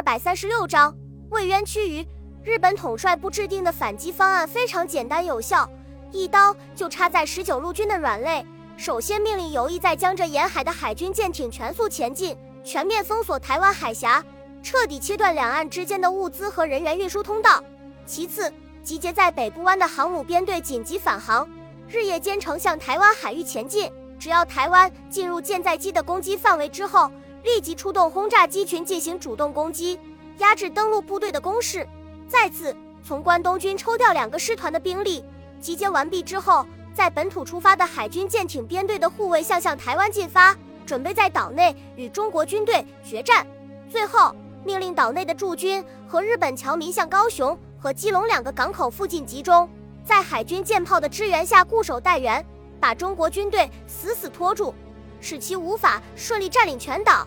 二百三十六章为冤屈辱。日本统帅部制定的反击方案非常简单有效，一刀就插在十九路军的软肋。首先命令游弋在江浙沿海的海军舰艇全速前进，全面封锁台湾海峡，彻底切断两岸之间的物资和人员运输通道。其次，集结在北部湾的航母编队紧急返航，日夜兼程向台湾海域前进。只要台湾进入舰载机的攻击范围之后，立即出动轰炸机群进行主动攻击，压制登陆部队的攻势。再次从关东军抽调两个师团的兵力，集结完毕之后，在本土出发的海军舰艇编队的护卫向向台湾进发，准备在岛内与中国军队决战。最后命令岛内的驻军和日本侨民向高雄和基隆两个港口附近集中，在海军舰炮的支援下固守待援。把中国军队死死拖住，使其无法顺利占领全岛。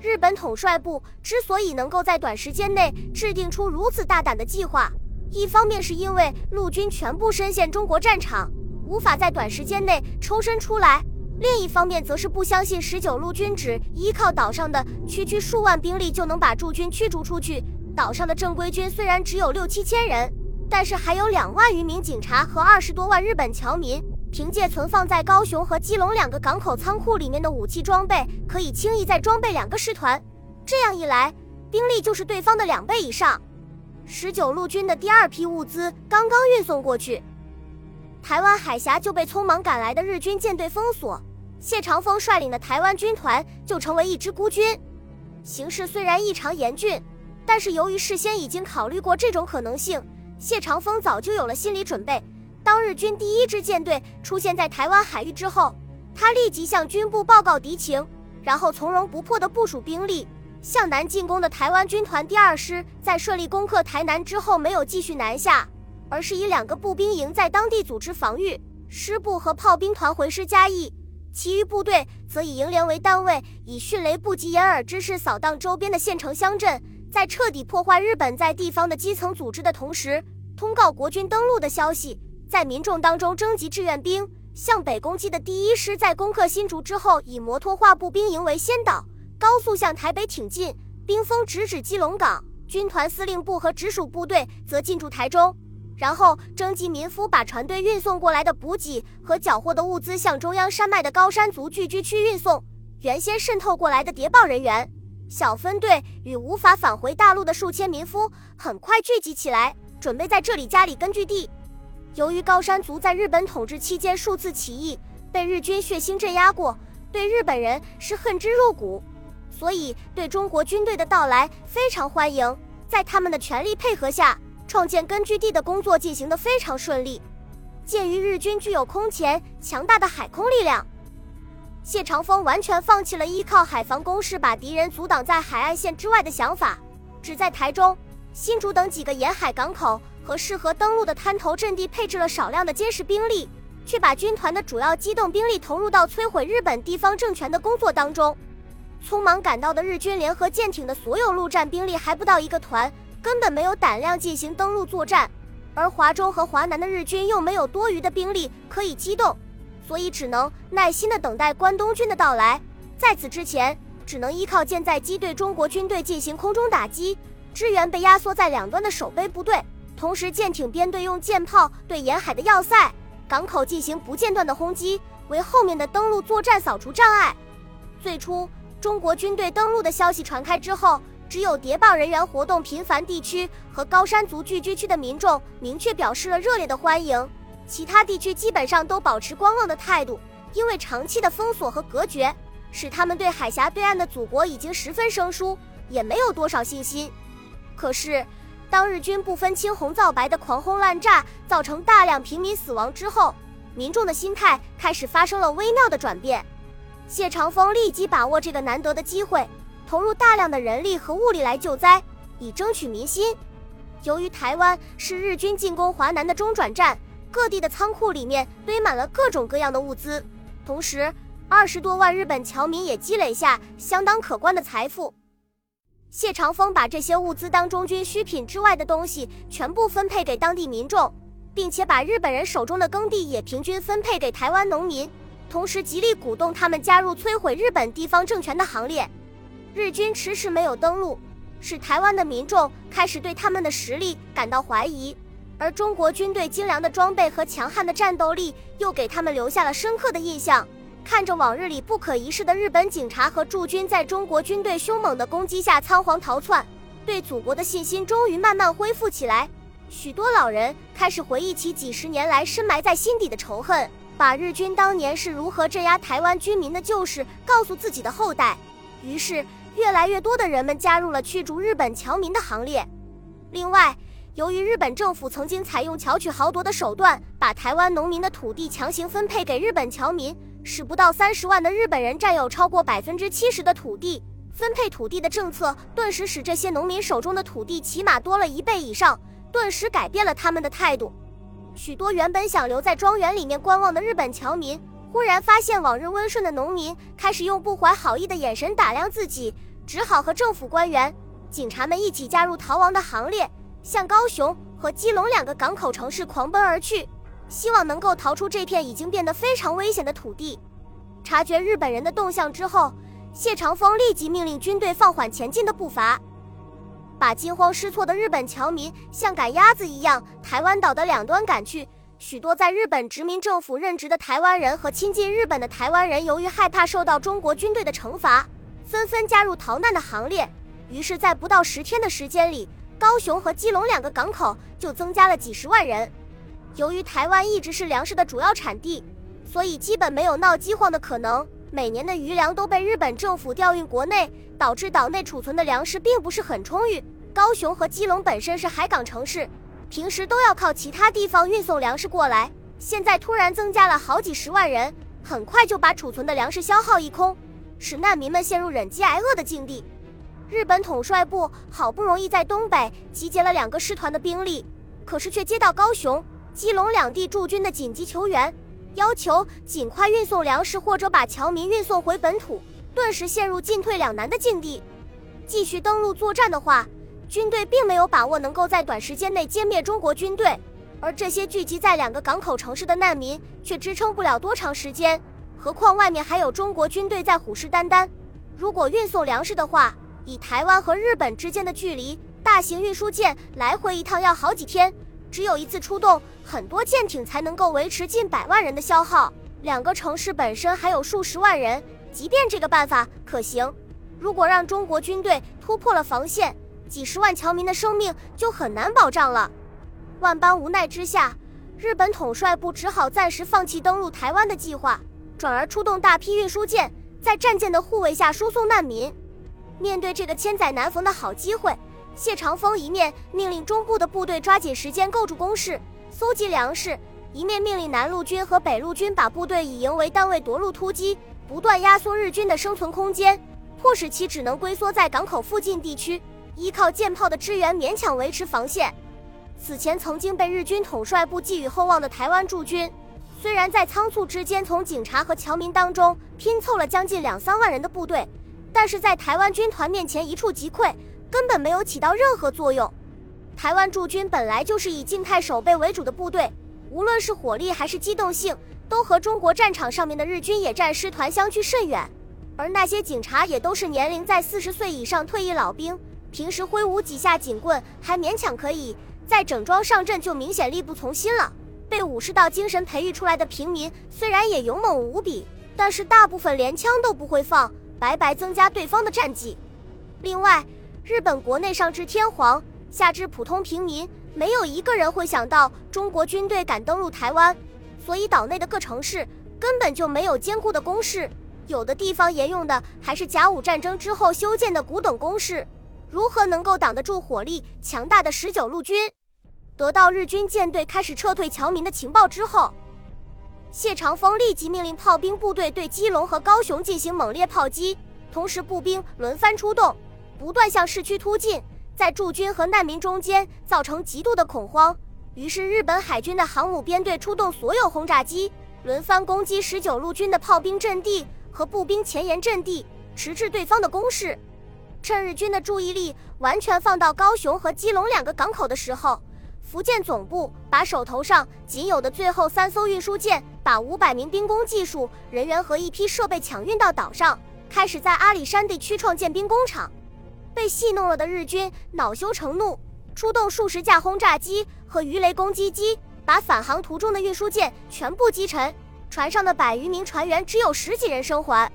日本统帅部之所以能够在短时间内制定出如此大胆的计划，一方面是因为陆军全部深陷中国战场，无法在短时间内抽身出来；另一方面，则是不相信十九路军只依靠岛上的区区数万兵力就能把驻军驱逐出去。岛上的正规军虽然只有六七千人，但是还有两万余名警察和二十多万日本侨民。凭借存放在高雄和基隆两个港口仓库里面的武器装备，可以轻易再装备两个师团。这样一来，兵力就是对方的两倍以上。十九路军的第二批物资刚刚运送过去，台湾海峡就被匆忙赶来的日军舰队封锁，谢长风率领的台湾军团就成为一支孤军。形势虽然异常严峻，但是由于事先已经考虑过这种可能性，谢长风早就有了心理准备。当日军第一支舰队出现在台湾海域之后，他立即向军部报告敌情，然后从容不迫地部署兵力。向南进攻的台湾军团第二师在顺利攻克台南之后，没有继续南下，而是以两个步兵营在当地组织防御。师部和炮兵团回师嘉义，其余部队则以营连为单位，以迅雷不及掩耳之势扫荡周边的县城乡镇，在彻底破坏日本在地方的基层组织的同时，通告国军登陆的消息。在民众当中征集志愿兵，向北攻击的第一师在攻克新竹之后，以摩托化步兵营为先导，高速向台北挺进，兵锋直指基隆港。军团司令部和直属部队则进驻台中，然后征集民夫，把船队运送过来的补给和缴获的物资向中央山脉的高山族聚居区运送。原先渗透过来的谍报人员、小分队与无法返回大陆的数千民夫，很快聚集起来，准备在这里加里根据地。由于高山族在日本统治期间数次起义，被日军血腥镇压过，对日本人是恨之入骨，所以对中国军队的到来非常欢迎。在他们的全力配合下，创建根据地的工作进行得非常顺利。鉴于日军具有空前强大的海空力量，谢长风完全放弃了依靠海防攻势把敌人阻挡在海岸线之外的想法，只在台中、新竹等几个沿海港口。和适合登陆的滩头阵地配置了少量的监视兵力，却把军团的主要机动兵力投入到摧毁日本地方政权的工作当中。匆忙赶到的日军联合舰艇的所有陆战兵力还不到一个团，根本没有胆量进行登陆作战。而华中和华南的日军又没有多余的兵力可以机动，所以只能耐心的等待关东军的到来。在此之前，只能依靠舰载机对中国军队进行空中打击，支援被压缩在两端的守备部队。同时，舰艇编队用舰炮对沿海的要塞、港口进行不间断的轰击，为后面的登陆作战扫除障碍。最初，中国军队登陆的消息传开之后，只有谍报人员活动频繁地区和高山族聚居区的民众明确表示了热烈的欢迎，其他地区基本上都保持观望的态度，因为长期的封锁和隔绝，使他们对海峡对岸的祖国已经十分生疏，也没有多少信心。可是。当日军不分青红皂白的狂轰滥炸，造成大量平民死亡之后，民众的心态开始发生了微妙的转变。谢长风立即把握这个难得的机会，投入大量的人力和物力来救灾，以争取民心。由于台湾是日军进攻华南的中转站，各地的仓库里面堆满了各种各样的物资，同时二十多万日本侨民也积累下相当可观的财富。谢长风把这些物资当中军需品之外的东西全部分配给当地民众，并且把日本人手中的耕地也平均分配给台湾农民，同时极力鼓动他们加入摧毁日本地方政权的行列。日军迟迟没有登陆，使台湾的民众开始对他们的实力感到怀疑。而中国军队精良的装备和强悍的战斗力，又给他们留下了深刻的印象。看着往日里不可一世的日本警察和驻军在中国军队凶猛的攻击下仓皇逃窜，对祖国的信心终于慢慢恢复起来。许多老人开始回忆起几十年来深埋在心底的仇恨，把日军当年是如何镇压台湾居民的旧事告诉自己的后代。于是，越来越多的人们加入了驱逐日本侨民的行列。另外，由于日本政府曾经采用巧取豪夺的手段，把台湾农民的土地强行分配给日本侨民，使不到三十万的日本人占有超过百分之七十的土地。分配土地的政策顿时使这些农民手中的土地起码多了一倍以上，顿时改变了他们的态度。许多原本想留在庄园里面观望的日本侨民，忽然发现往日温顺的农民开始用不怀好意的眼神打量自己，只好和政府官员、警察们一起加入逃亡的行列。向高雄和基隆两个港口城市狂奔而去，希望能够逃出这片已经变得非常危险的土地。察觉日本人的动向之后，谢长风立即命令军队放缓前进的步伐，把惊慌失措的日本侨民像赶鸭子一样台湾岛的两端赶去。许多在日本殖民政府任职的台湾人和亲近日本的台湾人，由于害怕受到中国军队的惩罚，纷纷加入逃难的行列。于是，在不到十天的时间里，高雄和基隆两个港口就增加了几十万人。由于台湾一直是粮食的主要产地，所以基本没有闹饥荒的可能。每年的余粮都被日本政府调运国内，导致岛内储存的粮食并不是很充裕。高雄和基隆本身是海港城市，平时都要靠其他地方运送粮食过来。现在突然增加了好几十万人，很快就把储存的粮食消耗一空，使难民们陷入忍饥挨饿的境地。日本统帅部好不容易在东北集结了两个师团的兵力，可是却接到高雄、基隆两地驻军的紧急求援，要求尽快运送粮食或者把侨民运送回本土，顿时陷入进退两难的境地。继续登陆作战的话，军队并没有把握能够在短时间内歼灭中国军队，而这些聚集在两个港口城市的难民却支撑不了多长时间，何况外面还有中国军队在虎视眈眈。如果运送粮食的话，以台湾和日本之间的距离，大型运输舰来回一趟要好几天，只有一次出动，很多舰艇才能够维持近百万人的消耗。两个城市本身还有数十万人，即便这个办法可行，如果让中国军队突破了防线，几十万侨民的生命就很难保障了。万般无奈之下，日本统帅部只好暂时放弃登陆台湾的计划，转而出动大批运输舰，在战舰的护卫下输送难民。面对这个千载难逢的好机会，谢长风一面命令中部的部队抓紧时间构筑工事、搜集粮食，一面命令南路军和北路军把部队以营为单位夺路突击，不断压缩日军的生存空间，迫使其只能龟缩在港口附近地区，依靠舰炮的支援勉强维持防线。此前曾经被日军统帅部寄予厚望的台湾驻军，虽然在仓促之间从警察和侨民当中拼凑了将近两三万人的部队。但是在台湾军团面前一触即溃，根本没有起到任何作用。台湾驻军本来就是以静态守备为主的部队，无论是火力还是机动性，都和中国战场上面的日军野战师团相去甚远。而那些警察也都是年龄在四十岁以上退役老兵，平时挥舞几下警棍还勉强可以，在整装上阵就明显力不从心了。被武士道精神培育出来的平民虽然也勇猛无比，但是大部分连枪都不会放。白白增加对方的战绩。另外，日本国内上至天皇，下至普通平民，没有一个人会想到中国军队敢登陆台湾，所以岛内的各城市根本就没有坚固的工事，有的地方沿用的还是甲午战争之后修建的古董工事，如何能够挡得住火力强大的十九路军？得到日军舰队开始撤退侨民的情报之后。谢长风立即命令炮兵部队对基隆和高雄进行猛烈炮击，同时步兵轮番出动，不断向市区突进，在驻军和难民中间造成极度的恐慌。于是，日本海军的航母编队出动所有轰炸机，轮番攻击十九路军的炮兵阵地和步兵前沿阵地，迟滞对方的攻势。趁日军的注意力完全放到高雄和基隆两个港口的时候，福建总部把手头上仅有的最后三艘运输舰。把五百名兵工技术人员和一批设备抢运到岛上，开始在阿里山地区创建兵工厂。被戏弄了的日军恼羞成怒，出动数十架轰炸机和鱼雷攻击机，把返航途中的运输舰全部击沉。船上的百余名船员只有十几人生还。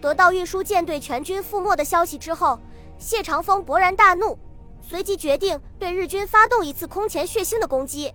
得到运输舰队全军覆没的消息之后，谢长风勃然大怒，随即决定对日军发动一次空前血腥的攻击。